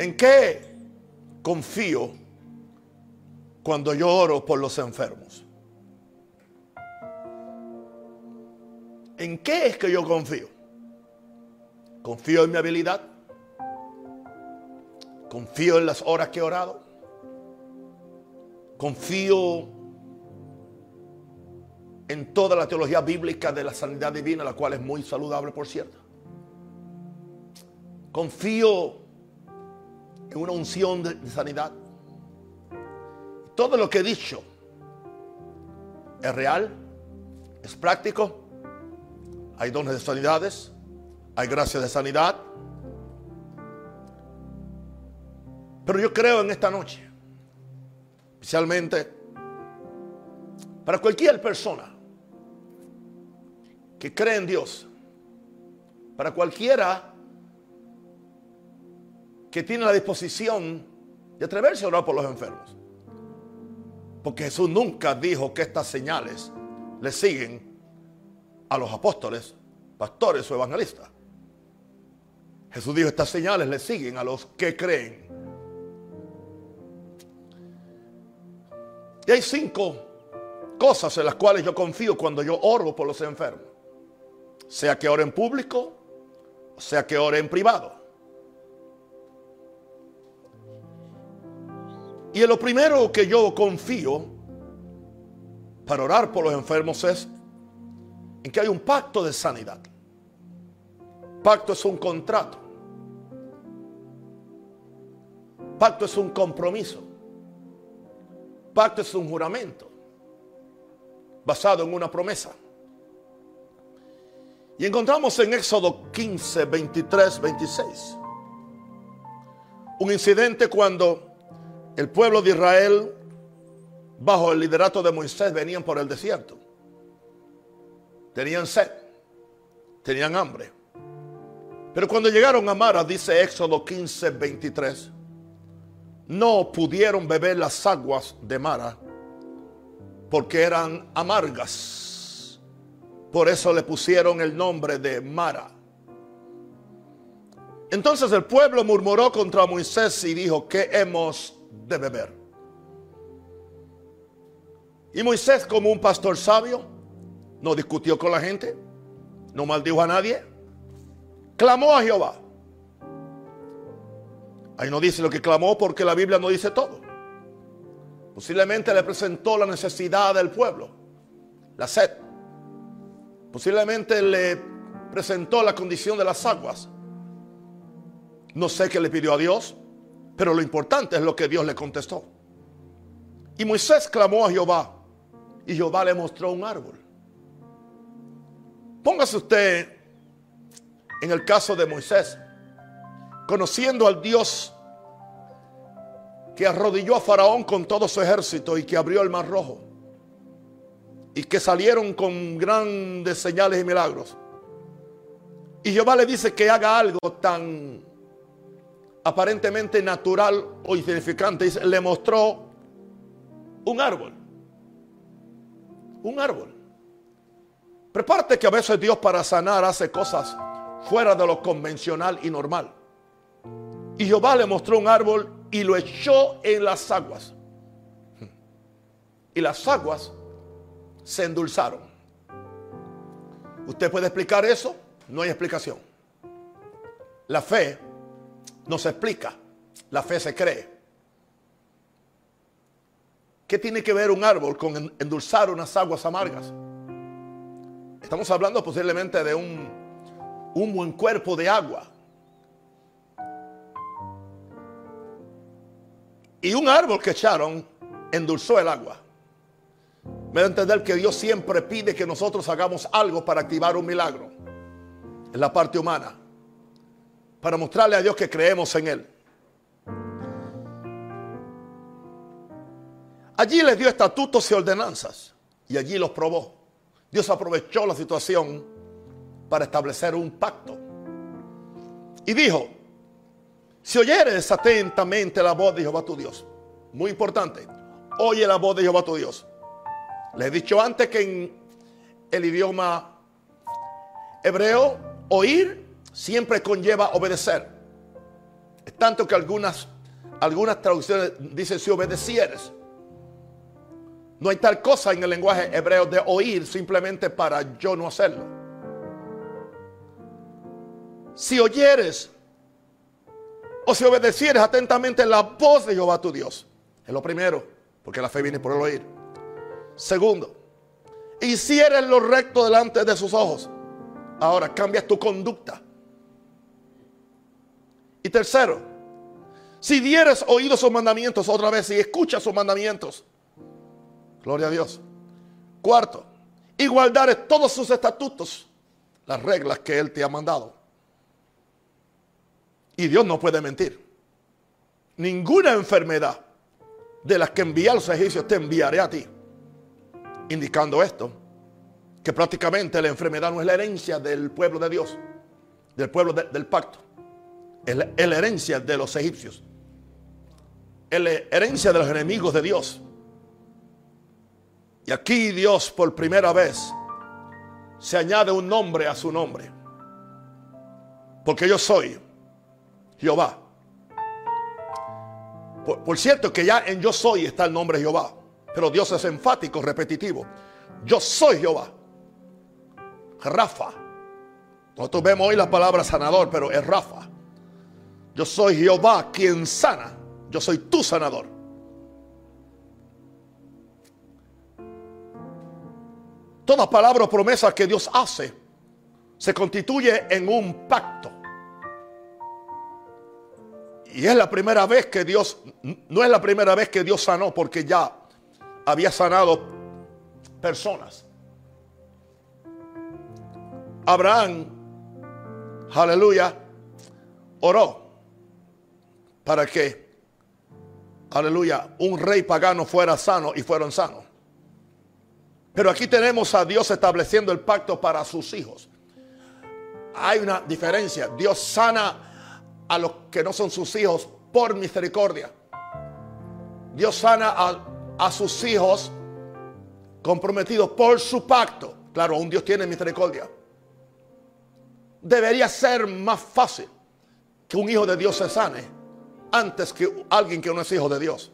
¿En qué confío cuando yo oro por los enfermos? ¿En qué es que yo confío? ¿Confío en mi habilidad? ¿Confío en las horas que he orado? ¿Confío en toda la teología bíblica de la sanidad divina, la cual es muy saludable, por cierto? ¿Confío en una unción de, de sanidad? Todo lo que he dicho es real, es práctico, hay dones de sanidades, hay gracias de sanidad. Pero yo creo en esta noche, especialmente para cualquier persona que cree en Dios, para cualquiera que tiene la disposición de atreverse a orar por los enfermos. Porque Jesús nunca dijo que estas señales le siguen a los apóstoles, pastores o evangelistas. Jesús dijo, estas señales le siguen a los que creen. Y hay cinco cosas en las cuales yo confío cuando yo oro por los enfermos. Sea que ore en público, sea que ore en privado. Y en lo primero que yo confío para orar por los enfermos es en que hay un pacto de sanidad. Pacto es un contrato. Pacto es un compromiso. Pacto es un juramento basado en una promesa. Y encontramos en Éxodo 15, 23, 26 un incidente cuando el pueblo de Israel, bajo el liderato de Moisés, venían por el desierto. Tenían sed, tenían hambre. Pero cuando llegaron a Mara, dice Éxodo 15, 23, no pudieron beber las aguas de Mara porque eran amargas. Por eso le pusieron el nombre de Mara. Entonces el pueblo murmuró contra Moisés y dijo, ¿qué hemos de beber? Y Moisés, como un pastor sabio, no discutió con la gente, no maldijo a nadie, clamó a Jehová. Ahí no dice lo que clamó porque la Biblia no dice todo. Posiblemente le presentó la necesidad del pueblo, la sed. Posiblemente le presentó la condición de las aguas. No sé qué le pidió a Dios, pero lo importante es lo que Dios le contestó. Y Moisés clamó a Jehová y Jehová le mostró un árbol. Póngase usted en el caso de Moisés, conociendo al Dios que arrodilló a Faraón con todo su ejército y que abrió el mar rojo y que salieron con grandes señales y milagros. Y Jehová le dice que haga algo tan aparentemente natural o insignificante. Dice, le mostró un árbol. Un árbol. Prepárate que a veces Dios para sanar hace cosas fuera de lo convencional y normal. Y Jehová le mostró un árbol y lo echó en las aguas. Y las aguas se endulzaron. ¿Usted puede explicar eso? No hay explicación. La fe no se explica, la fe se cree. ¿Qué tiene que ver un árbol con endulzar unas aguas amargas? Estamos hablando posiblemente de un, un buen cuerpo de agua. Y un árbol que echaron endulzó el agua. Me da a entender que Dios siempre pide que nosotros hagamos algo para activar un milagro en la parte humana. Para mostrarle a Dios que creemos en Él. Allí les dio estatutos y ordenanzas. Y allí los probó. Dios aprovechó la situación para establecer un pacto. Y dijo, si oyeres atentamente la voz de Jehová tu Dios, muy importante, oye la voz de Jehová tu Dios. Les he dicho antes que en el idioma hebreo, oír siempre conlleva obedecer. Es tanto que algunas, algunas traducciones dicen si obedecieres. No hay tal cosa en el lenguaje hebreo de oír simplemente para yo no hacerlo. Si oyeres o si obedecieres atentamente la voz de Jehová tu Dios. Es lo primero, porque la fe viene por el oír. Segundo, hicieres lo recto delante de sus ojos. Ahora cambias tu conducta. Y tercero, si dieres oído sus mandamientos otra vez y escuchas sus mandamientos. Gloria a Dios. Cuarto, y todos sus estatutos, las reglas que Él te ha mandado. Y Dios no puede mentir. Ninguna enfermedad de las que envía a los egipcios te enviaré a ti. Indicando esto, que prácticamente la enfermedad no es la herencia del pueblo de Dios, del pueblo del pacto. Es la, herencia de los egipcios. Es la herencia de los enemigos de Dios. Y aquí Dios por primera vez se añade un nombre a su nombre. Porque yo soy Jehová. Por, por, cierto que ya en yo soy está el nombre Jehová. Pero Dios es enfático, repetitivo. Yo soy Jehová. Rafa. Nosotros vemos hoy la palabra sanador, pero es Rafa. Yo soy Jehová quien sana. Yo soy tu sanador. Toda palabra o promesa que Dios hace se constituye en un pacto. Y es la primera vez que Dios, no es la primera vez que Dios sanó, porque ya había sanado personas. Abraham, aleluya, oró para que, aleluya, un rey pagano fuera sano y fueron sanos. Pero aquí tenemos a Dios estableciendo el pacto para sus hijos. Hay una diferencia. Dios sana a los que no son sus hijos por misericordia. Dios sana a, a sus hijos comprometidos por su pacto. Claro, un Dios tiene misericordia. Debería ser más fácil que un hijo de Dios se sane antes que alguien que no es hijo de Dios.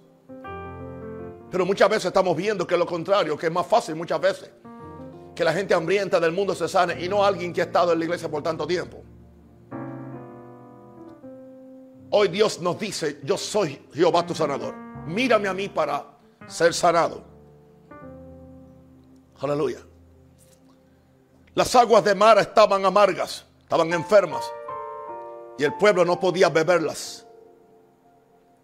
Pero muchas veces estamos viendo que lo contrario, que es más fácil muchas veces que la gente hambrienta del mundo se sane y no alguien que ha estado en la iglesia por tanto tiempo. Hoy Dios nos dice, yo soy Jehová tu sanador. Mírame a mí para ser sanado. Aleluya. Las aguas de mar estaban amargas, estaban enfermas y el pueblo no podía beberlas.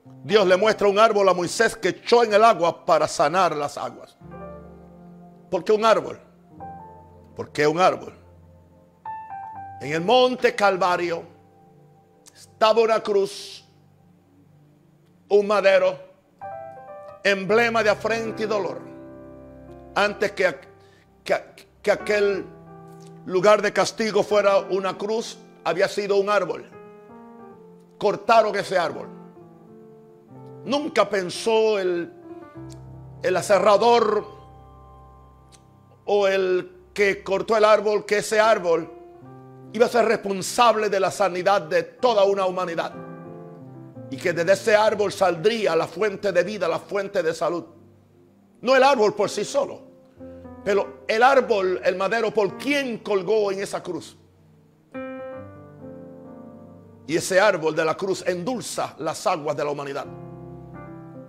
Dios le muestra un árbol a Moisés que echó en el agua para sanar las aguas. ¿Por qué un árbol? ¿Por qué un árbol? En el monte Calvario estaba una cruz, un madero, emblema de afrenta y dolor. Antes que, que, que aquel lugar de castigo fuera una cruz, había sido un árbol. Cortaron ese árbol Nunca pensó el, el aserrador o el que cortó el árbol que ese árbol iba a ser responsable de la sanidad de toda una humanidad. Y que desde ese árbol saldría la fuente de vida, la fuente de salud. No el árbol por sí solo, pero el árbol, el madero, por quien colgó en esa cruz. Y ese árbol de la cruz endulza las aguas de la humanidad.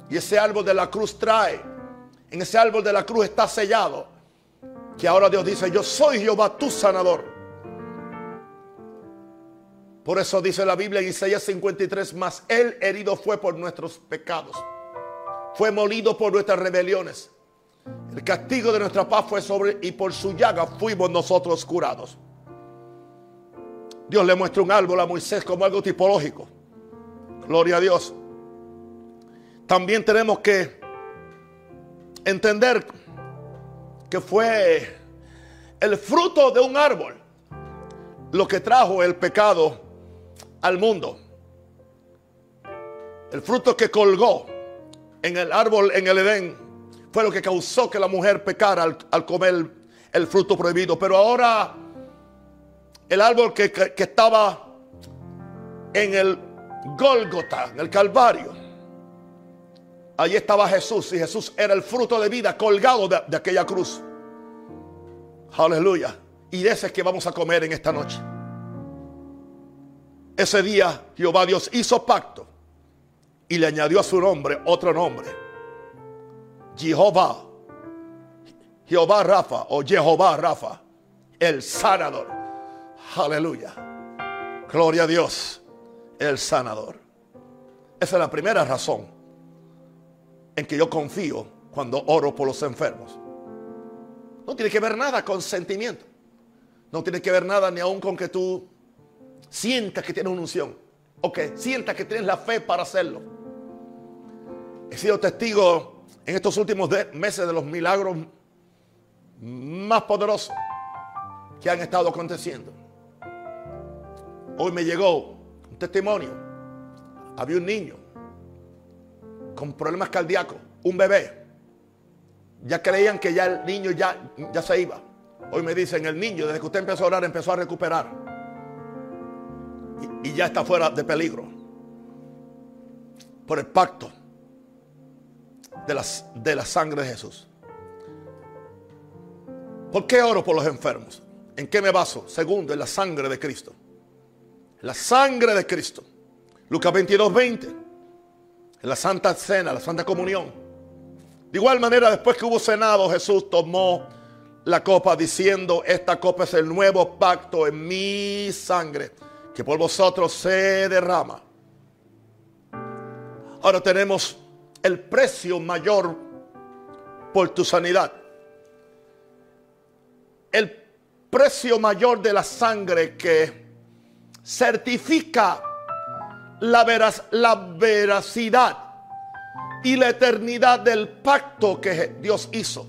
Y ese árbol de la cruz trae, en ese árbol de la cruz está sellado, que ahora Dios dice, yo soy Jehová tu sanador. Por eso dice la Biblia en Isaías 53, más él herido fue por nuestros pecados, fue molido por nuestras rebeliones. El castigo de nuestra paz fue sobre y por su llaga fuimos nosotros curados. Dios le muestra un árbol a Moisés como algo tipológico. Gloria a Dios. También tenemos que entender que fue el fruto de un árbol lo que trajo el pecado al mundo. El fruto que colgó en el árbol en el Edén fue lo que causó que la mujer pecara al, comer el, fruto prohibido. Pero ahora el árbol que, que estaba en el Gólgota, en el Calvario. Allí estaba Jesús y Jesús era el fruto de vida colgado de, de aquella cruz. Aleluya. Y de ese es que vamos a comer en esta noche. Ese día Jehová Dios hizo pacto y le añadió a su nombre otro nombre. Jehová. Jehová Rafa o Jehová Rafa. El sanador. Aleluya. Gloria a Dios. El sanador. Esa es la primera razón en que yo confío cuando oro por los enfermos. No tiene que ver nada con sentimiento. No tiene que ver nada ni aún con que tú sientas que tienes una unción. O que sientas que tienes la fe para hacerlo. He sido testigo en estos últimos meses de los milagros más poderosos que han estado aconteciendo. Hoy me llegó un testimonio. Había un niño con problemas cardíacos, un bebé. Ya creían que ya el niño ya, ya se iba. Hoy me dicen, el niño, desde que usted empezó a orar, empezó a recuperar. Y, ya está fuera de peligro. Por el pacto de, las, de la sangre de Jesús. ¿Por qué oro por los enfermos? ¿En qué me baso? Segundo, en la sangre de Cristo. La sangre de Cristo. Lucas 22, 20. En la Santa Cena, la Santa Comunión. De igual manera, después que hubo cenado, Jesús tomó la copa diciendo, esta copa es el nuevo pacto en mi sangre, que por vosotros se derrama. Ahora tenemos el precio mayor por tu sanidad. El precio mayor de la sangre que certifica la, la veracidad y la eternidad del pacto que Dios hizo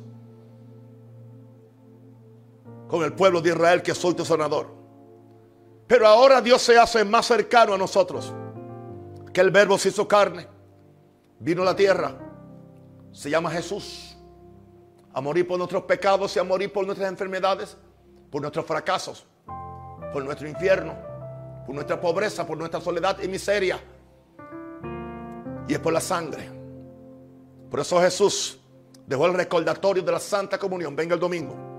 con el pueblo de Israel que soy tu sanador. Pero ahora Dios se hace más cercano a nosotros. Que el verbo se hizo carne. Vino a la tierra. Se llama Jesús. A morir por nuestros pecados y a morir por nuestras enfermedades. Por nuestros fracasos. Por nuestro infierno. Por nuestra pobreza. Por nuestra soledad y miseria. Y es por la sangre. Por eso Jesús dejó el recordatorio de la Santa Comunión. Venga el domingo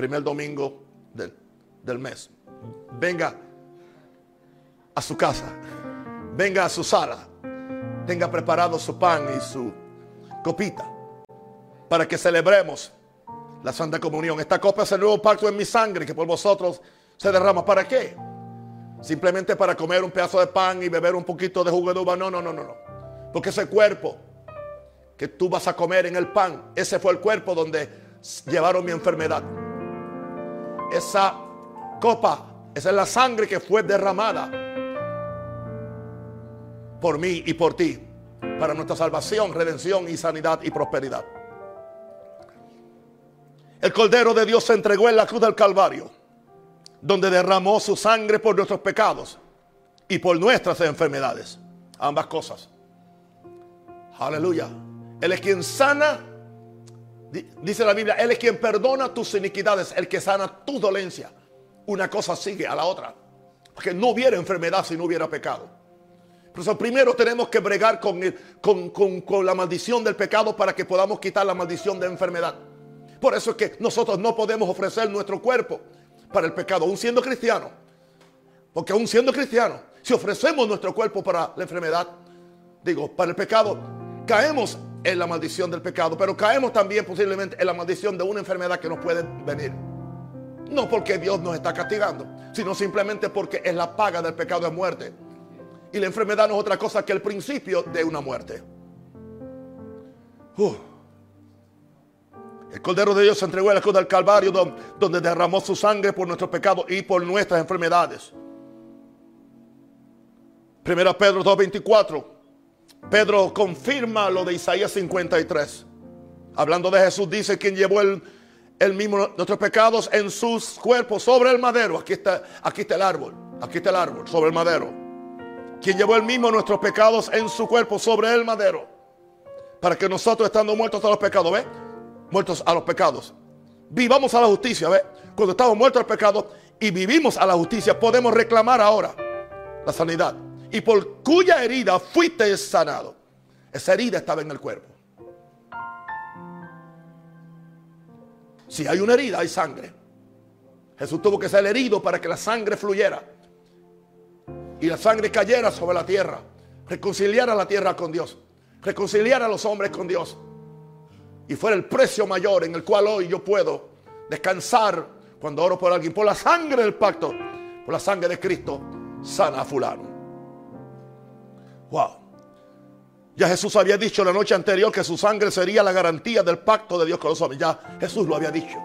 primer domingo del, del, mes. Venga a su casa, venga a su sala, tenga preparado su pan y su copita para que celebremos la Santa Comunión. Esta copa es el nuevo pacto en mi sangre que por vosotros se derrama. ¿Para qué? Simplemente para comer un pedazo de pan y beber un poquito de jugo de uva. No, no, no, no, no. Porque ese cuerpo que tú vas a comer en el pan, ese fue el cuerpo donde llevaron mi enfermedad esa copa, esa es la sangre que fue derramada por mí y por ti, para nuestra salvación, redención y sanidad y prosperidad. El Cordero de Dios se entregó en la cruz del Calvario, donde derramó su sangre por nuestros pecados y por nuestras enfermedades. Ambas cosas. Aleluya. Él es quien sana Dice la Biblia, Él es quien perdona tus iniquidades, el que sana tu dolencia. Una cosa sigue a la otra. Porque no hubiera enfermedad si no hubiera pecado. Por eso primero tenemos que bregar con, con, con, la maldición del pecado para que podamos quitar la maldición de enfermedad. Por eso es que nosotros no podemos ofrecer nuestro cuerpo para el pecado, aún siendo cristiano. Porque aún siendo cristiano, si ofrecemos nuestro cuerpo para la enfermedad, digo, para el pecado, caemos en la maldición del pecado, pero caemos también posiblemente en la maldición de una enfermedad que nos puede venir. No porque Dios nos está castigando, sino simplemente porque es la paga del pecado de muerte. Y la enfermedad no es otra cosa que el principio de una muerte. Uh. El Cordero de Dios se entregó a la cruz del Calvario donde derramó su sangre por nuestros pecados y por nuestras enfermedades. Primera Pedro 2.24 Pedro confirma lo de Isaías 53. Hablando de Jesús, dice quien llevó el, mismo nuestros pecados en sus cuerpos sobre el madero. Aquí está, aquí está el árbol. Aquí está el árbol, sobre el madero. Quien llevó el mismo nuestros pecados en su cuerpo sobre el madero. Para que nosotros, estando muertos a los pecados, ¿ve? Muertos a los pecados. Vivamos a la justicia, ¿ve? Cuando estamos muertos al pecado y vivimos a la justicia, podemos reclamar ahora la sanidad. y por cuya herida fuiste sanado. Esa herida estaba en el cuerpo. Si hay una herida, hay sangre. Jesús tuvo que ser herido para que la sangre fluyera. Y la sangre cayera sobre la tierra. Reconciliara la tierra con Dios. Reconciliara a los hombres con Dios. Y fuera el precio mayor en el cual hoy yo puedo descansar cuando oro por alguien. Por la sangre del pacto. Por la sangre de Cristo. Sana a fulano. Wow. Ya Jesús había dicho la noche anterior que su sangre sería la garantía del pacto de Dios con los hombres. Ya Jesús lo había dicho.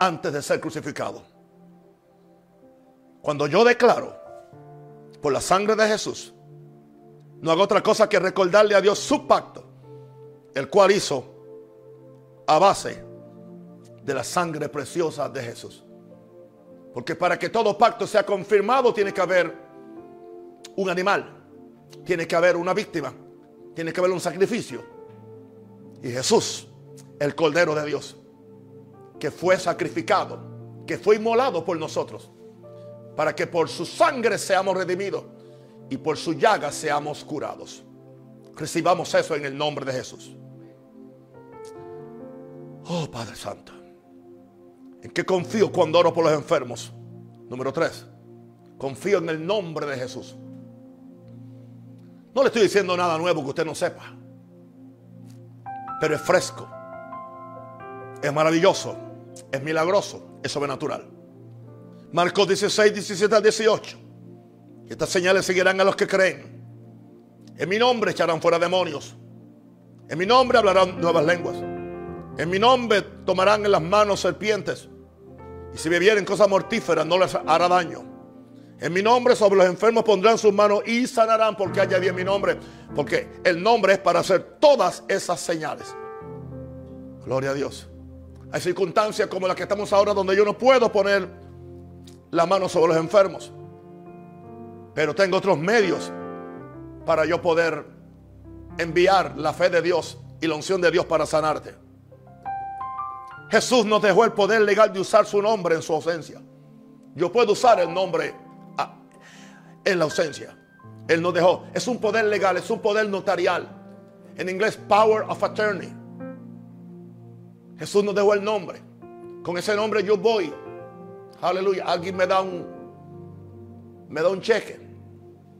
Antes de ser crucificado. Cuando yo declaro por la sangre de Jesús, no hago otra cosa que recordarle a Dios su pacto, el cual hizo a base de la sangre preciosa de Jesús. Porque para que todo pacto sea confirmado tiene que haber un animal tiene que haber una víctima, tiene que haber un sacrificio. Y Jesús, el Cordero de Dios, que fue sacrificado, que fue inmolado por nosotros, para que por su sangre seamos redimidos y por su llaga seamos curados. Recibamos eso en el nombre de Jesús. Oh Padre Santo, ¿en qué confío cuando oro por los enfermos? Número tres, confío en el nombre de Jesús. No le estoy diciendo nada nuevo que usted no sepa. Pero es fresco. Es maravilloso. Es milagroso. Es sobrenatural. Marcos 16, 17 al 18. estas señales seguirán a los que creen. En mi nombre echarán fuera demonios. En mi nombre hablarán nuevas lenguas. En mi nombre tomarán en las manos serpientes. Y si bebieren cosas mortíferas no les hará daño. En mi nombre sobre los enfermos pondrán sus manos y sanarán porque haya en mi nombre. Porque el nombre es para hacer todas esas señales. Gloria a Dios. Hay circunstancias como las que estamos ahora donde yo no puedo poner la mano sobre los enfermos. Pero tengo otros medios para yo poder enviar la fe de Dios y la unción de Dios para sanarte. Jesús nos dejó el poder legal de usar su nombre en su ausencia. Yo puedo usar el nombre en la ausencia. Él nos dejó. Es un poder legal, es un poder notarial. En inglés, power of attorney. Jesús nos dejó el nombre. Con ese nombre yo voy. Aleluya. Alguien me da un, me da un cheque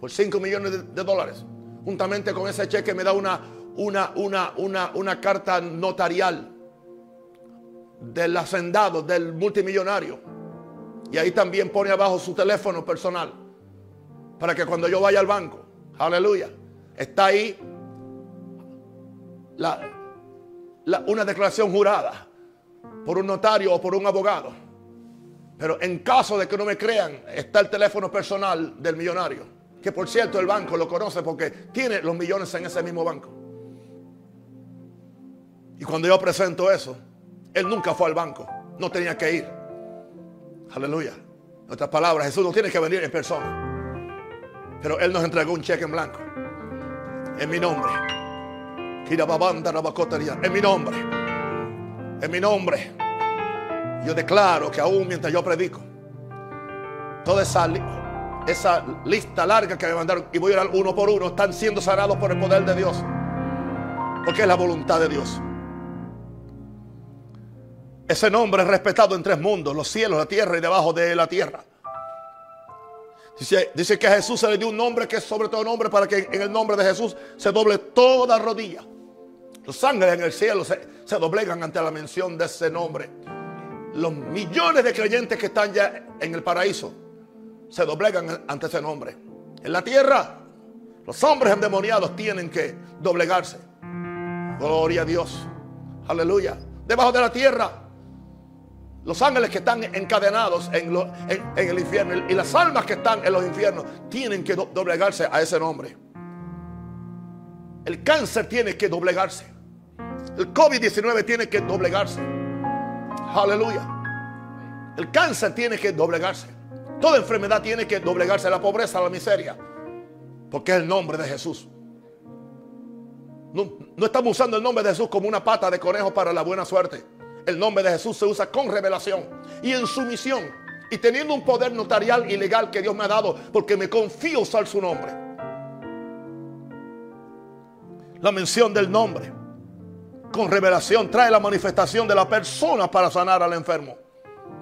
por 5 millones de, dólares. Juntamente con ese cheque me da una, una, una, una, una carta notarial del hacendado, del multimillonario. Y ahí también pone abajo su teléfono personal para que cuando yo vaya al banco, aleluya, está ahí una declaración jurada por un notario o por un abogado. Pero en caso de que no me crean, está el teléfono personal del millonario. Que por cierto el banco lo conoce porque tiene los millones en ese mismo banco. Y cuando yo presento eso, él nunca fue al banco. No tenía que ir. Aleluya. En otras palabras, Jesús no tiene que venir en persona. Pero Él nos entregó un cheque en blanco. En mi nombre. En mi nombre. En mi nombre. Yo declaro que aún mientras yo predico, toda esa, esa lista larga que me mandaron, y voy a ir uno por uno, están siendo sanados por el poder de Dios. Porque es la voluntad de Dios. Ese nombre es respetado en tres mundos, los cielos, la tierra y debajo de la tierra. Dice, que a Jesús se le dio un nombre que es sobre todo nombre para que en el nombre de Jesús se doble toda rodilla. Los ángeles en el cielo se, se doblegan ante la mención de ese nombre. Los millones de creyentes que están ya en el paraíso se doblegan ante ese nombre. En la tierra, los hombres endemoniados tienen que doblegarse. Gloria a Dios. Aleluya. Debajo de la tierra, los ángeles que están encadenados en, el infierno y las almas que están en los infiernos tienen que doblegarse a ese nombre. El cáncer tiene que doblegarse. El COVID-19 tiene que doblegarse. Aleluya. El cáncer tiene que doblegarse. Toda enfermedad tiene que doblegarse. La pobreza, la miseria. Porque es el nombre de Jesús. No, no estamos usando el nombre de Jesús como una pata de conejo para la buena suerte. El nombre de Jesús se usa con revelación y en sumisión Y teniendo un poder notarial y legal que Dios me ha dado, porque me confío usar su nombre. La mención del nombre con revelación trae la manifestación de la persona para sanar al enfermo.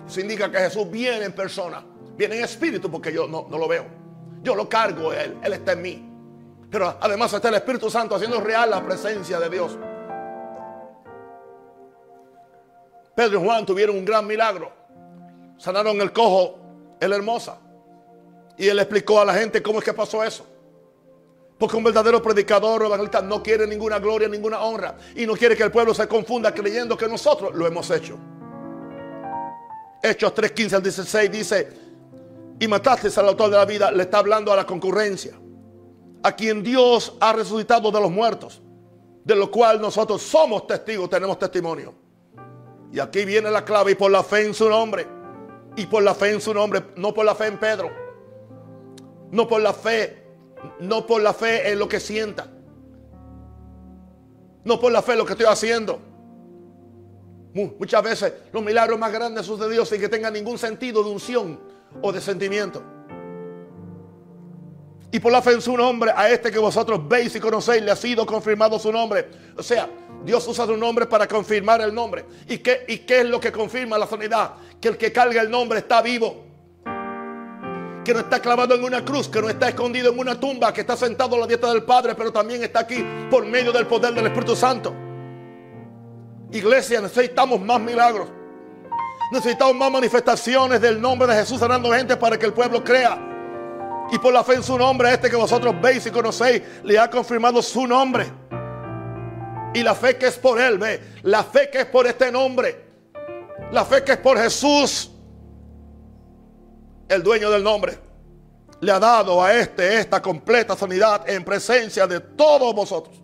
Eso indica que Jesús viene en persona, viene en espíritu porque yo no, no lo veo. Yo lo cargo Él, Él está en mí. Pero además está el Espíritu Santo haciendo real la presencia de Dios. Pedro y Juan tuvieron un gran milagro. Sanaron el cojo, el hermosa. Y él explicó a la gente cómo es que pasó eso. Porque un verdadero predicador o evangelista no quiere ninguna gloria, ninguna honra. Y no quiere que el pueblo se confunda creyendo que nosotros lo hemos hecho. Hechos 3.15 al 16 dice, y mataste al autor de la vida, le está hablando a la concurrencia, a quien Dios ha resucitado de los muertos, de lo cual nosotros somos testigos, tenemos testimonio. Y aquí viene la clave, y por la fe en su nombre, y por la fe en su nombre, no por la fe en Pedro, no por la fe, no por la fe en lo que sienta, no por la fe en lo que estoy haciendo. Muchas veces los milagros más grandes sucedido sin que tengan ningún sentido de unción o de sentimiento. Y por la fe en su nombre, a este que vosotros veis y conocéis, le ha sido confirmado su nombre. O sea, Dios usa su nombre para confirmar el nombre. ¿Y qué, ¿Y qué es lo que confirma la sanidad? Que el que carga el nombre está vivo. Que no está clavado en una cruz, que no está escondido en una tumba, que está sentado a la dieta del Padre, pero también está aquí por medio del poder del Espíritu Santo. Iglesia, necesitamos más milagros. Necesitamos más manifestaciones del nombre de Jesús sanando gente para que el pueblo crea. Y por la fe en su nombre, este que vosotros veis y conocéis, le ha confirmado su nombre. Y la fe que es por él, ve, la fe que es por este nombre, la fe que es por Jesús, el dueño del nombre, le ha dado a este esta completa sanidad en presencia de todos vosotros.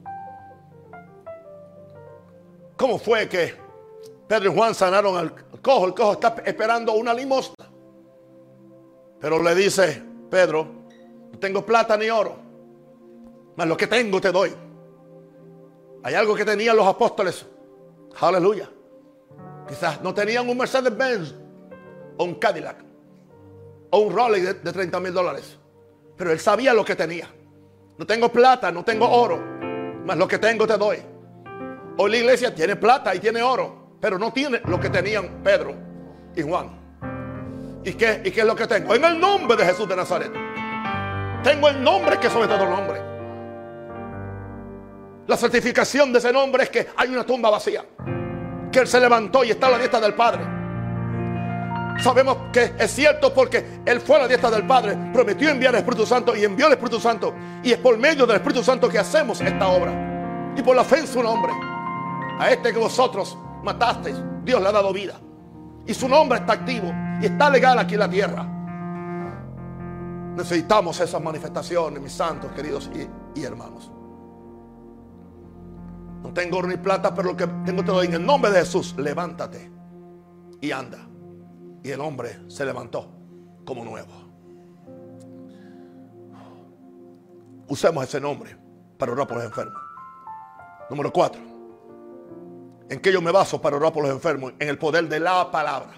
¿Cómo fue que Pedro y Juan sanaron al cojo? El cojo está esperando una limosna. Pero le dice Pedro, no tengo plata ni oro, mas lo que tengo te doy. Hay algo que tenían los apóstoles. Aleluya. Quizás no tenían un Mercedes Benz o un Cadillac o un Rolex de, 30 mil dólares. Pero él sabía lo que tenía. No tengo plata, no tengo oro, mas lo que tengo te doy. Hoy la iglesia tiene plata y tiene oro, pero no tiene lo que tenían Pedro y Juan. ¿Y qué, ¿Y qué es lo que tengo? En el nombre de Jesús de Nazaret. Tengo el nombre que sobre todo nombre. La certificación de ese nombre es que hay una tumba vacía. Que Él se levantó y está a la diestra del Padre. Sabemos que es cierto porque Él fue a la diestra del Padre, prometió enviar al Espíritu Santo y envió al Espíritu Santo. Y es por medio del Espíritu Santo que hacemos esta obra. Y por la fe en su nombre. A este que vosotros matasteis, Dios le ha dado vida. Y su nombre está activo y está legal aquí en la tierra. Necesitamos esas manifestaciones, mis santos, queridos y, y hermanos. No tengo oro ni plata, pero lo que tengo te doy en el nombre de Jesús. Levántate y anda. Y el hombre se levantó como nuevo. Usemos ese nombre para orar por los enfermos. Número cuatro. ¿En qué yo me baso para orar por los enfermos? En el poder de la palabra.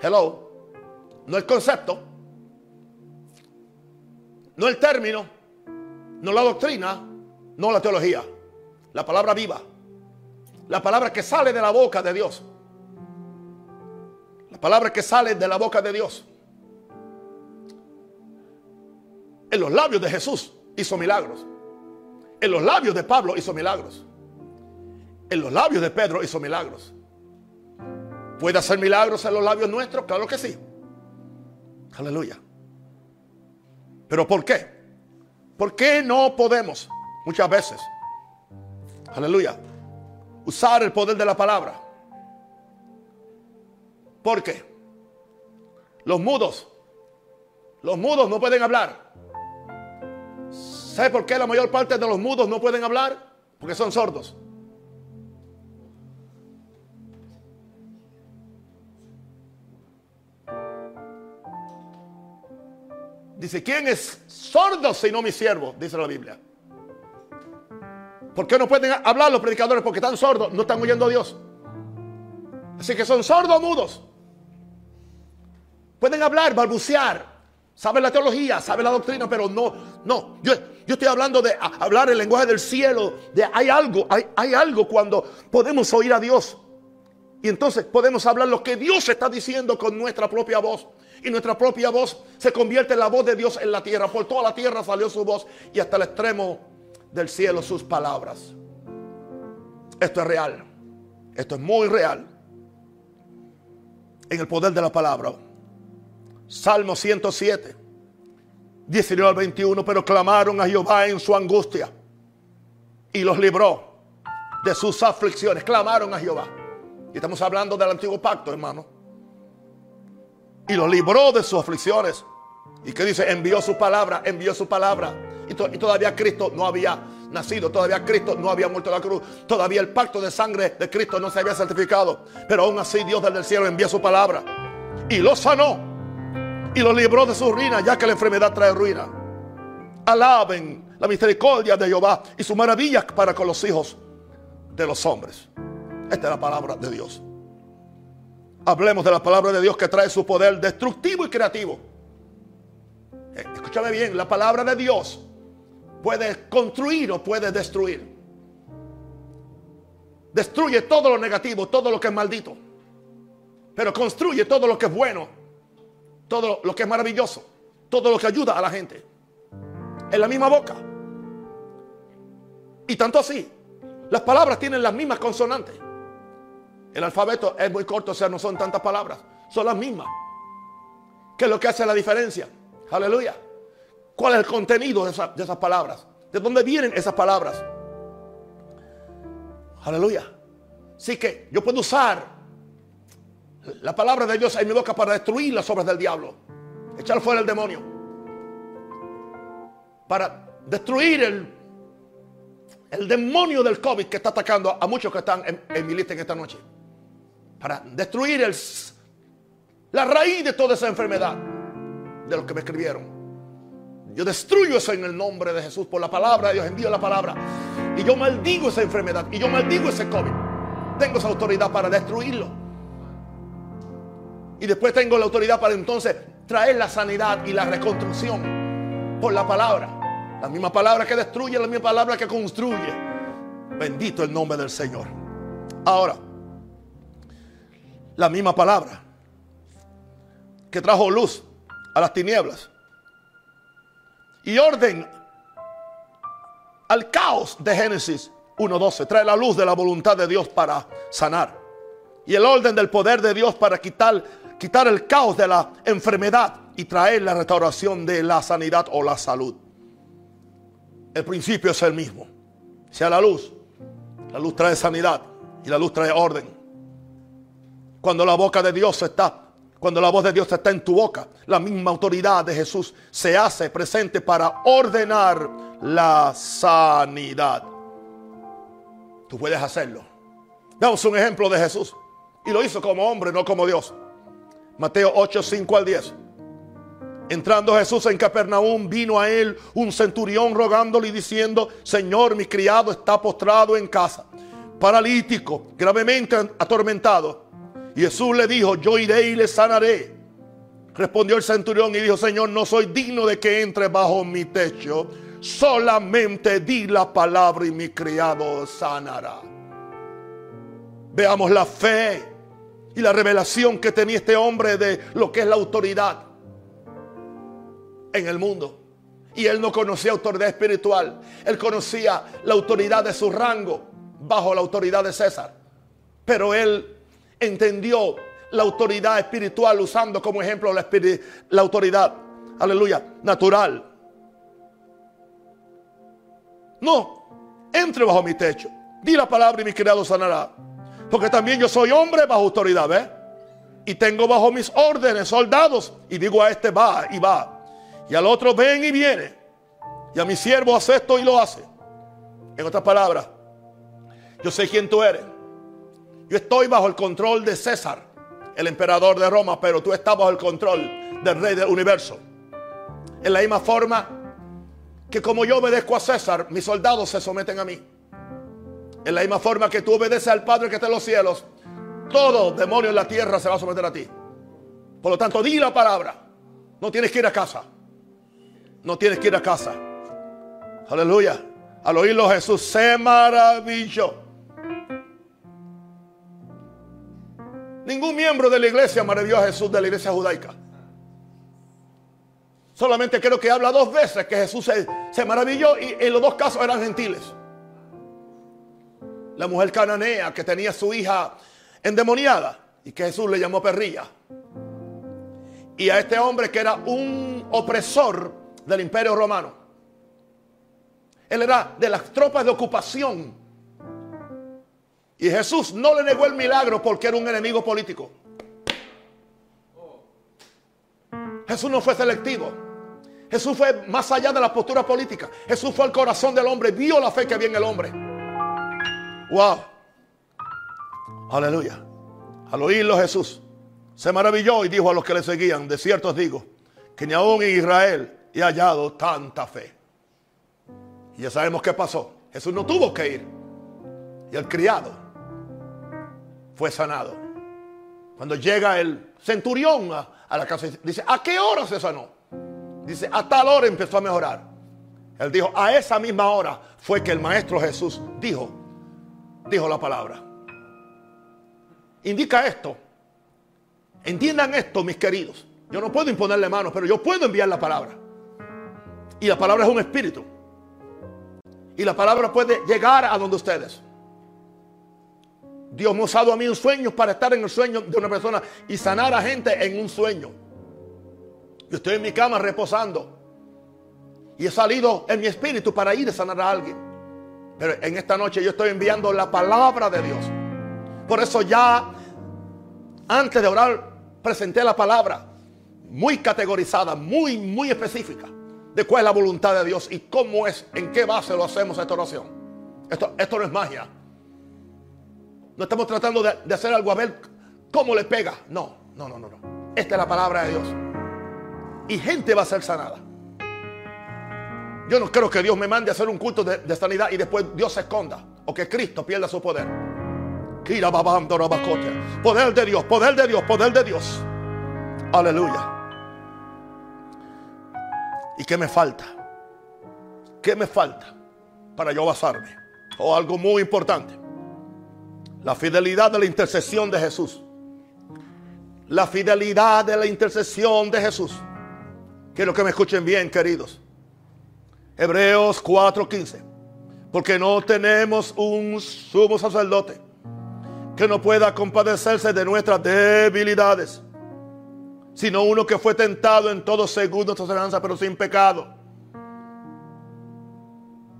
Hello. No el concepto. No el término. No la doctrina. No la teología. La palabra viva. La palabra que sale de la boca de Dios. La palabra que sale de la boca de Dios. En los labios de Jesús hizo milagros. En los labios de Pablo hizo milagros en los labios de Pedro hizo milagros. ¿Puede hacer milagros en los labios nuestros? Claro que sí. Aleluya. ¿Pero por qué? ¿Por qué no podemos muchas veces? Aleluya. Usar el poder de la palabra. ¿Por qué? Los mudos. Los mudos no pueden hablar. ¿Sabe por qué la mayor parte de los mudos no pueden hablar? Porque son sordos. Dice, ¿quién es sordo sino mi siervo? Dice la Biblia. ¿Por qué no pueden hablar los predicadores? Porque están sordos, no están oyendo a Dios. Así que son sordos mudos. pueden hablar, balbucear, saben la teología, saben la doctrina, pero no, no. Yo, yo estoy hablando de hablar el lenguaje del cielo, de hay algo, hay, hay algo cuando podemos oír a Dios. Y entonces podemos hablar lo que Dios está diciendo con nuestra propia voz. Y nuestra propia voz se convierte en la voz de Dios en la tierra. Por toda la tierra salió su voz y hasta el extremo del cielo sus palabras. Esto es real. Esto es muy real. En el poder de la palabra. Salmo 107, 19 al 21. Pero clamaron a Jehová en su angustia y los libró de sus aflicciones. Clamaron a Jehová. Y estamos hablando del antiguo pacto, hermano. Y los libró de sus aflicciones. ¿Y qué dice? Envió su palabra, envió su palabra. Y, todavía Cristo no había nacido, todavía Cristo no había muerto la cruz, todavía el pacto de sangre de Cristo no se había certificado. Pero aún así Dios desde el cielo envió su palabra. Y lo sanó. Y lo libró de su ruina, ya que la enfermedad trae ruina. Alaben la misericordia de Jehová y su maravilla para con los hijos de los hombres. Esta es la palabra de Dios. Hablemos de la palabra de Dios que trae su poder destructivo y creativo. Eh, escúchame bien, la palabra de Dios puede construir o puede destruir. Destruye todo lo negativo, todo lo que es maldito. Pero construye todo lo que es bueno, todo lo que es maravilloso, todo lo que ayuda a la gente. En la misma boca. Y tanto así, las palabras tienen las mismas consonantes. El alfabeto es muy corto, o sea, no son tantas palabras, son las mismas. ¿Qué es lo que hace la diferencia? Aleluya. ¿Cuál es el contenido de, esas palabras? ¿De dónde vienen esas palabras? Aleluya. Así que yo puedo usar la palabra de Dios en mi boca para destruir las obras del diablo. Echar fuera el demonio. Para destruir el, el demonio del COVID que está atacando a muchos que están en, en mi lista en esta noche para destruir el, la raíz de toda esa enfermedad de los que me escribieron. Yo destruyo eso en el nombre de Jesús por la palabra de Dios. Envío la palabra. Y yo maldigo esa enfermedad. Y yo maldigo ese COVID. Tengo esa autoridad para destruirlo. Y después tengo la autoridad para entonces traer la sanidad y la reconstrucción por la palabra. La misma palabra que destruye, la misma palabra que construye. Bendito el nombre del Señor. Ahora la misma palabra que trajo luz a las tinieblas y orden al caos de Génesis 1.12. Trae la luz de la voluntad de Dios para sanar. Y el orden del poder de Dios para quitar, quitar el caos de la enfermedad y traer la restauración de la sanidad o la salud. El principio es el mismo. Sea la luz. La luz trae sanidad y la luz trae orden. Cuando la boca de Dios está, cuando la voz de Dios está en tu boca, la misma autoridad de Jesús se hace presente para ordenar la sanidad. Tú puedes hacerlo. Damos un ejemplo de Jesús. Y lo hizo como hombre, no como Dios. Mateo 8, 5 al 10. Entrando Jesús en Capernaum, vino a él un centurión rogándole y diciendo, Señor, mi criado está postrado en casa, paralítico, gravemente atormentado. Jesús le dijo, yo iré y le sanaré. Respondió el centurión y dijo, Señor, no soy digno de que entre bajo mi techo. Solamente di la palabra y mi criado sanará. Veamos la fe y la revelación que tenía este hombre de lo que es la autoridad en el mundo. Y él no conocía autoridad espiritual. Él conocía la autoridad de su rango bajo la autoridad de César. Pero él entendió la autoridad espiritual usando como ejemplo la, autoridad, aleluya, natural. No, entre bajo mi techo. Di la palabra y mi criado sanará. Porque también yo soy hombre bajo autoridad, ¿ves? Y tengo bajo mis órdenes soldados. Y digo a este va y va. Y al otro ven y viene. Y a mi siervo hace esto y lo hace. En otras palabras, yo sé quién tú eres. Yo estoy bajo el control de César, el emperador de Roma, pero tú estás bajo el control del rey del universo. En la misma forma que como yo obedezco a César, mis soldados se someten a mí. En la misma forma que tú obedeces al Padre que está en los cielos, todo demonio en la tierra se va a someter a ti. Por lo tanto, di la palabra. No tienes que ir a casa. No tienes que ir a casa. Aleluya. Al oírlo Jesús se maravilló. Ningún miembro de la iglesia maravilló a Jesús de la iglesia judaica. Solamente creo que habla dos veces que Jesús se, maravilló y en los dos casos eran gentiles. La mujer cananea que tenía su hija endemoniada y que Jesús le llamó perrilla. Y a este hombre que era un opresor del imperio romano. Él era de las tropas de ocupación. Y Jesús no le negó el milagro porque era un enemigo político. Jesús no fue selectivo. Jesús fue más allá de la postura política. Jesús fue al corazón del hombre, vio la fe que había en el hombre. Wow. Aleluya. Al oírlo Jesús se maravilló y dijo a los que le seguían, de cierto os digo, que ni aún en Israel he hallado tanta fe. Y ya sabemos qué pasó. Jesús no tuvo que ir. Y el criado fue sanado. Cuando llega el centurión a, la casa, dice, ¿a qué hora se sanó? Dice, a tal hora empezó a mejorar. Él dijo, a esa misma hora fue que el Maestro Jesús dijo, dijo la palabra. Indica esto. Entiendan esto, mis queridos. Yo no puedo imponerle manos, pero yo puedo enviar la palabra. Y la palabra es un espíritu. Y la palabra puede llegar a donde ustedes. Dios me ha usado a mí un sueño para estar en el sueño de una persona y sanar a gente en un sueño. Yo estoy en mi cama reposando. Y he salido en mi espíritu para ir a sanar a alguien. Pero en esta noche yo estoy enviando la palabra de Dios. Por eso ya, antes de orar, presenté la palabra muy categorizada, muy, muy específica de cuál es la voluntad de Dios y cómo es, en qué base lo hacemos esta oración. Esto, esto no es magia. No estamos tratando de, de hacer algo a ver cómo le pega. No, no, no, no, no. Esta es la palabra de Dios y gente va a ser sanada. Yo no creo que Dios me mande a hacer un culto de, sanidad y después Dios se esconda o que Cristo pierda su poder. Poder de Dios, poder de Dios, poder de Dios. Aleluya. ¿Y qué me falta? ¿Qué me falta para yo basarme? O algo muy importante. La fidelidad de la intercesión de Jesús. La fidelidad de la intercesión de Jesús. Quiero que me escuchen bien, queridos. Hebreos 4:15. Porque no tenemos un sumo sacerdote que no pueda compadecerse de nuestras debilidades, sino uno que fue tentado en todo según nuestra esperanza, pero sin pecado.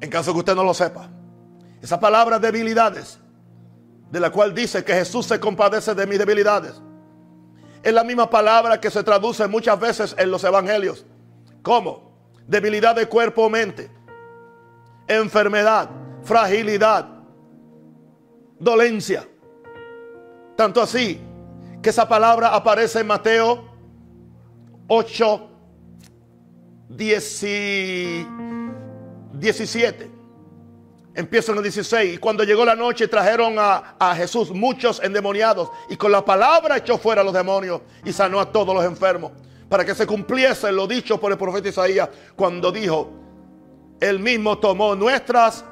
En caso que usted no lo sepa, esa palabra debilidades, de la cual dice que Jesús se compadece de mis debilidades, es la misma palabra que se traduce muchas veces en los evangelios. ¿Cómo? Debilidad de cuerpo o mente. Enfermedad, fragilidad, dolencia. Tanto así que esa palabra aparece en Mateo 8, 17. Empiezo en el 16. Y cuando llegó la noche trajeron a, a, Jesús muchos endemoniados. Y con la palabra echó fuera a los demonios y sanó a todos los enfermos. Para que se cumpliese lo dicho por el profeta Isaías cuando dijo, Él mismo tomó nuestras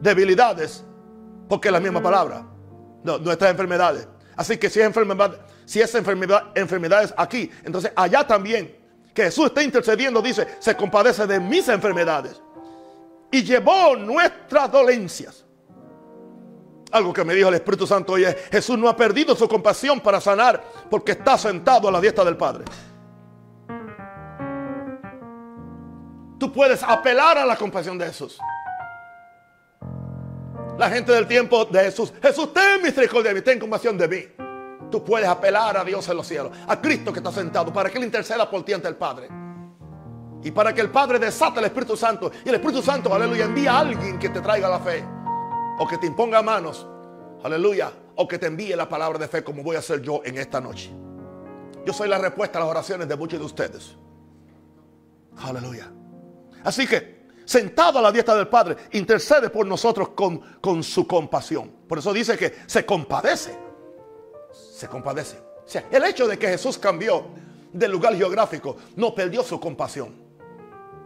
debilidades. Porque es la misma palabra. Nuestras enfermedades. Así que si es enfermedad, si es enfermedad, enfermedades aquí, entonces allá también. Que Jesús está intercediendo, dice, se compadece de mis enfermedades y llevó nuestras dolencias. Algo que me dijo el Espíritu Santo hoy es, Jesús no ha perdido su compasión para sanar porque está sentado a la diestra del Padre. Tú puedes apelar a la compasión de Jesús. La gente del tiempo de Jesús, Jesús, ten misericordia de mí, ten compasión de mí. Tú puedes apelar a Dios en los cielos, a Cristo que está sentado, para que Él interceda por ti ante el Padre. Y para que el Padre desate el Espíritu Santo. Y el Espíritu Santo, aleluya, envía a alguien que te traiga la fe. O que te imponga manos. Aleluya. O que te envíe la palabra de fe como voy a hacer yo en esta noche. Yo soy la respuesta a las oraciones de muchos de ustedes. Aleluya. Así que, sentado a la diestra del Padre, intercede por nosotros con, con su compasión. Por eso dice que se compadece. Se compadece. O sea, el hecho de que Jesús cambió de lugar geográfico no perdió su compasión.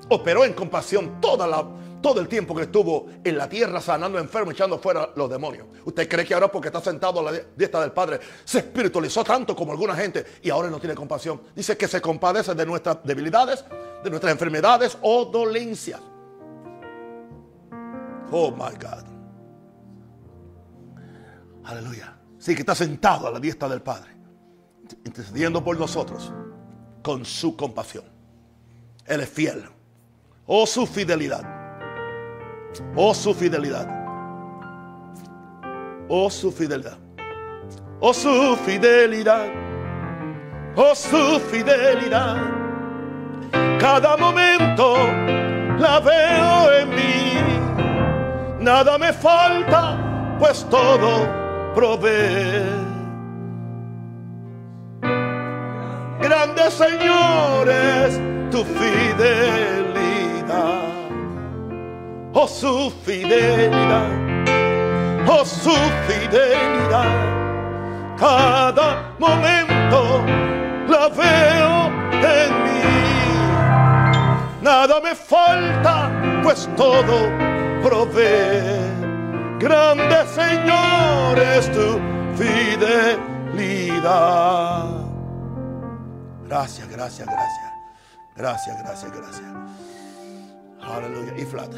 Operó en compasión todo el tiempo que estuvo en la tierra sanando enfermos, echando fuera los demonios. ¿Usted cree que ahora porque está sentado a la diestra del Padre se espiritualizó tanto como alguna gente y ahora no tiene compasión? Dice que se compadece de nuestras debilidades, de nuestras enfermedades o dolencias. Oh my God. Aleluya. Sí, que está sentado a la diestra del Padre, intercediendo por nosotros con su compasión. Él es fiel. Oh, su fidelidad. Oh, su fidelidad. Oh, su fidelidad. Oh, su fidelidad. Oh, su fidelidad. Cada momento la veo en mí. Nada me falta, pues todo provee. Grandes señores, tu fidelidad oh su fidelidad, oh su fidelidad. Cada momento la veo en mí. Nada me falta, pues todo provee. Grande Señor es tu fidelidad. Gracias, gracias, gracias. Gracias, gracias, gracias. Hallelujah. If not,